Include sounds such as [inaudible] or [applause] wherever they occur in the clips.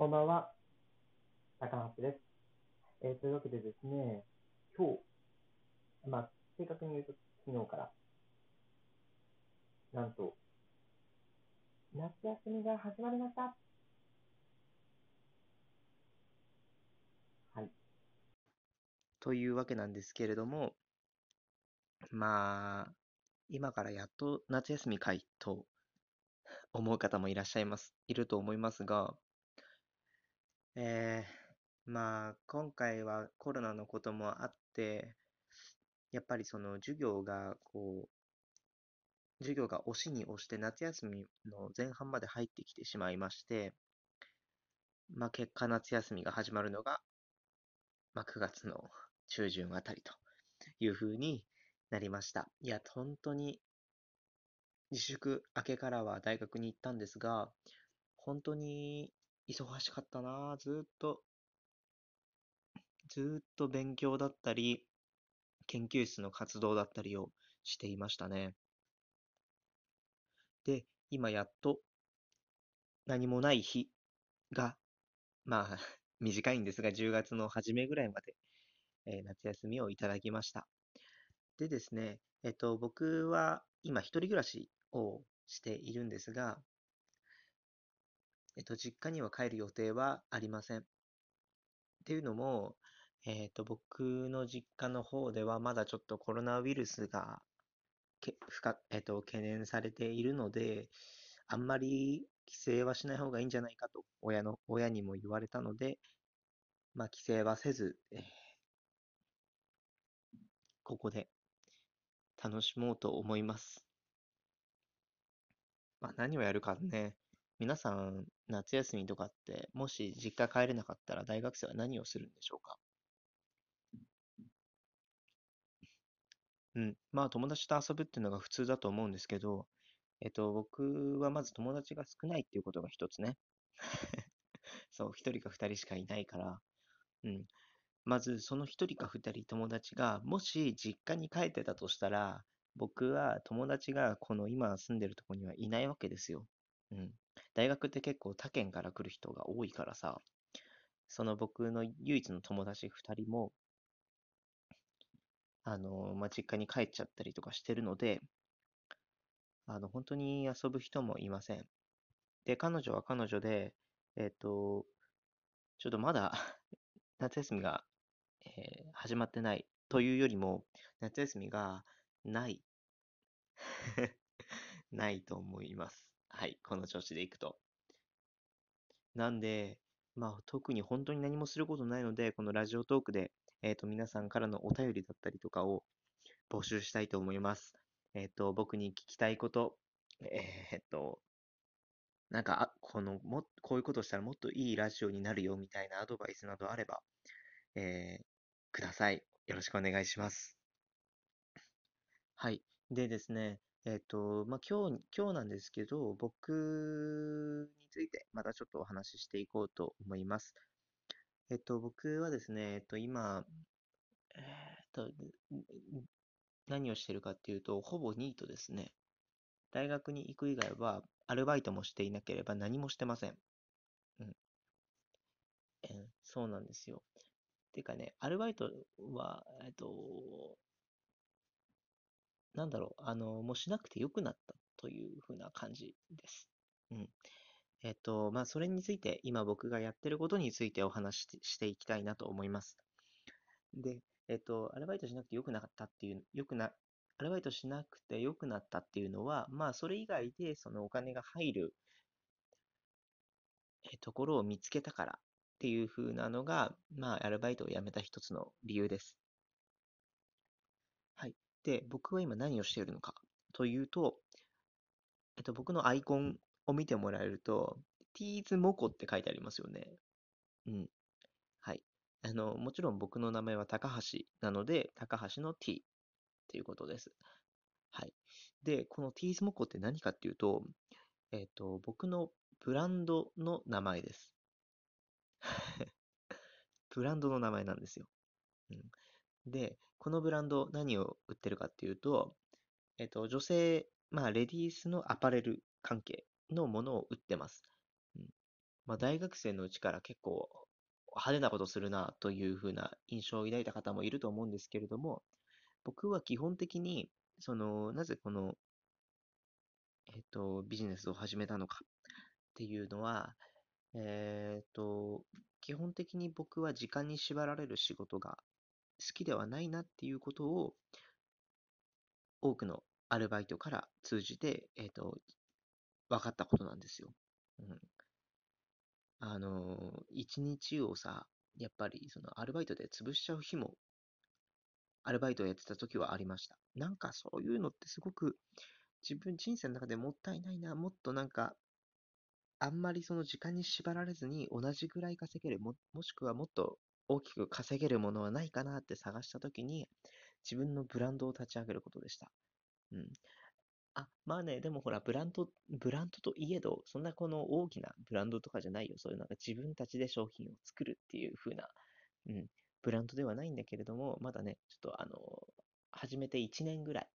こんばんは。高松です。えーというわけでですね、今日、まあ、正確に言うと昨日から、なんと、夏休みが始まりました。はい。というわけなんですけれども、まあ、今からやっと夏休みかいと思う方もいらっしゃいます、いると思いますが、えー、まあ、今回はコロナのこともあって、やっぱりその授業がこう、授業が押しに押して夏休みの前半まで入ってきてしまいまして、まあ結果夏休みが始まるのが、まあ9月の中旬あたりというふうになりました。いや、本当に自粛明けからは大学に行ったんですが、本当に忙しかったなずっと、ずっと勉強だったり、研究室の活動だったりをしていましたね。で、今やっと何もない日が、まあ、[laughs] 短いんですが、10月の初めぐらいまで、えー夏休みをいただきました。でですね、えっと、僕は今一人暮らしをしているんですが、えっと、実家には帰る予定はありません。っていうのも、えっと、僕の実家の方ではまだちょっとコロナウイルスがけ不可えっと、懸念されているので、あんまり帰省はしない方がいいんじゃないかと親の、親にも言われたので、まあ、帰省はせず、えーここで楽しもうと思います。まあ、何をやるかね。皆さん、夏休みとかって、もし実家帰れなかったら大学生は何をするんでしょうか？うん。まあ、友達と遊ぶっていうのが普通だと思うんですけど、えっと、僕はまず友達が少ないっていうことが一つね。[laughs] そう、一人か二人しかいないから。うん。まず、その一人か二人友達が、もし実家に帰ってたとしたら、僕は友達がこの今住んでるとこにはいないわけですよ。うん。大学って結構他県から来る人が多いからさ、その僕の唯一の友達二人も、あの、まあ、実家に帰っちゃったりとかしてるので、あの、本当に遊ぶ人もいません。で、彼女は彼女で、えっと、ちょっとまだ [laughs] 夏休みが、えー始まってないというよりも、夏休みがない。[laughs] ないと思います。はい、この調子でいくと。なんで、まあ、特に本当に何もすることないので、このラジオトークで、えっと、皆さんからのお便りだったりとかを募集したいと思います。えっと、僕に聞きたいこと、えーっと、なんか、あ、この、も、こういうことしたらもっといいラジオになるよみたいなアドバイスなどあれば、えーください。よろしくお願いします。はい。でですね、えっと、まあ、今日、今日なんですけど、僕についてまたちょっとお話ししていこうと思います。えっと、僕はですね、えっと、今、えっと、何をしてるかっていうと、ほぼニートですね。大学に行く以外は、アルバイトもしていなければ何もしてません。うん。えそうなんですよ。てかね、アルバイトは、えっと、なんだろう、あの、もうしなくてよくなったというふうな感じです。うん。えっと、まあ、それについて、今僕がやってることについてお話ししていきたいなと思います。で、えっと、アルバイトしなくてよくなかったっていう、よくな、アルバイトしなくてよくなったっていうのは、まあ、それ以外で、そのお金が入る、えところを見つけたからっていうふうなのが、まあ、アルバイトを辞めた一つの理由です。で、僕は今何をしているのかというと、えっと、僕のアイコンを見てもらえると、ティーズモコって書いてありますよね。うん。はい。あの、もちろん僕の名前は高橋なので、高橋の T っていうことです。はい。で、このティーズモコって何かっていうと、えっと、僕のブランドの名前です。[laughs] ブランドの名前なんですよ。うん。で、このブランド何を売ってるかっていうと、えっと、女性、まあ、レディースのアパレル関係のものを売ってます。うん、まあ、大学生のうちから結構派手なことするなというふうな印象を抱いた方もいると思うんですけれども、僕は基本的に、その、なぜこの、えっと、ビジネスを始めたのかっていうのは、えっと、基本的に僕は時間に縛られる仕事が好きではないなっていうことを、多くのアルバイトから通じて、えっと、分かったことなんですよ。うん。あの、一日をさ、やっぱりそのアルバイトで潰しちゃう日も、アルバイトをやってた時はありました。なんかそういうのってすごく自分人生の中でもったいないな、もっとなんか、あんまりその時間に縛られずに同じぐらい稼げる、も、もしくはもっと大きく稼げるものはないかなって探した時に、自分のブランドを立ち上げることでした。うん。あ、まあね、でもほら、ブランド、ブランドといえど、そんなこの大きなブランドとかじゃないよ。そういうなんか自分たちで商品を作るっていう風な、うん、ブランドではないんだけれども、まだね、ちょっとあの、始めて1年ぐらい。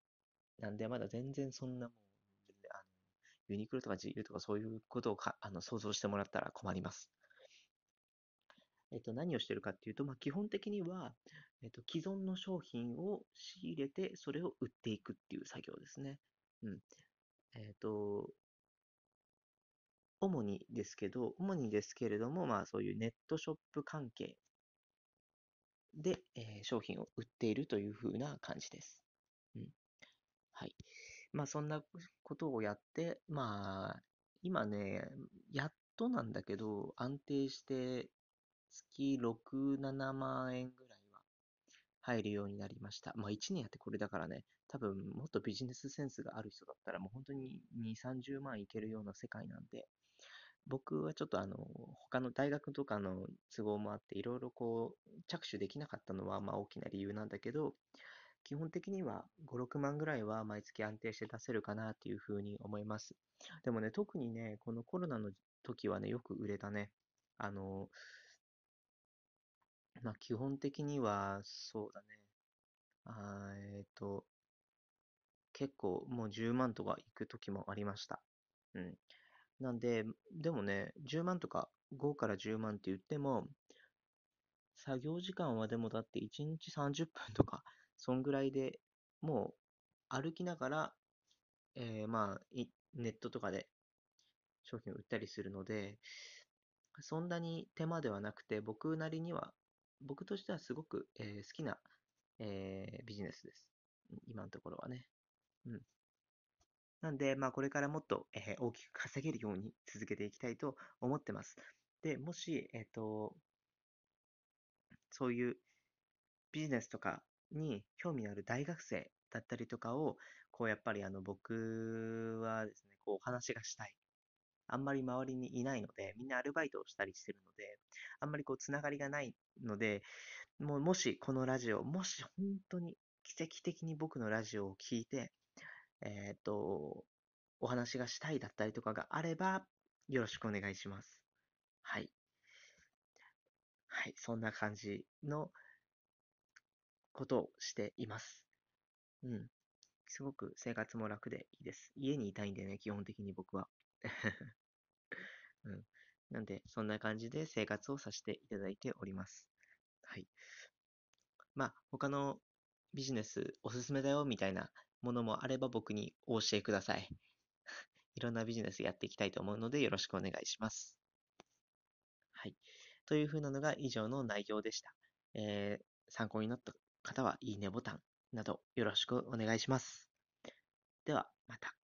なんで、まだ全然そんなもう、あの、ユニクロとか GU とかそういうことをかあの想像してもらったら困ります。えっと、何をしてるかっていうと、まあ、基本的には、えっと、既存の商品を仕入れて、それを売っていくっていう作業ですね。うん。えっと、主にですけど、主にですけれども、まあそういうネットショップ関係で、えー商品を売っているというふうな感じです。うん。はい。まあそんなことをやって、まあ、今ね、やっとなんだけど、安定して月6、7万円ぐらいは入るようになりました。まあ1年やってこれだからね、多分もっとビジネスセンスがある人だったらもう本当に2、30万いけるような世界なんで、僕はちょっとあの、他の大学とかの都合もあって、いろいろこう、着手できなかったのはまあ大きな理由なんだけど、基本的には5、6万ぐらいは毎月安定して出せるかなっていうふうに思います。でもね、特にね、このコロナの時はね、よく売れたね。あの、まあ基本的には、そうだね。あーえっと、結構もう10万とか行く時もありました。うん。なんで、でもね、10万とか5から10万って言っても、作業時間はでもだって1日30分とか、[laughs] そんぐらいでもう歩きながら、えーまあ、いネットとかで商品を売ったりするので、そんなに手間ではなくて、僕なりには、僕としてはすごく、えー好きな、えービジネスです。今のところはね。うん。なんで、まあ、これからもっと、えー大きく稼げるように続けていきたいと思ってます。で、もし、えっと、そういうビジネスとかに興味のある大学生だったりとかを、こう、やっぱりあの、僕はですね、こう、お話がしたい。あんまり周りにいないので、みんなアルバイトをしたりしてるので、あんまりこう、つながりがないので、もう、もしこのラジオ、もし本当に奇跡的に僕のラジオを聞いて、えっと、お話がしたいだったりとかがあれば、よろしくお願いします。はい。はい。そんな感じのことをしています。うん。すごく生活も楽でいいです。家にいたいんでね、基本的に僕は。うん。なんで、そんな感じで生活をさせていただいております。はい。まあ、他のビジネスおすすめだよみたいなものもあれば僕にお教えください。[laughs] いろんなビジネスやっていきたいと思うのでよろしくお願いします。はい。というふうなのが以上の内容でした。えー、参考になった方はいいねボタンなどよろしくお願いします。では、また。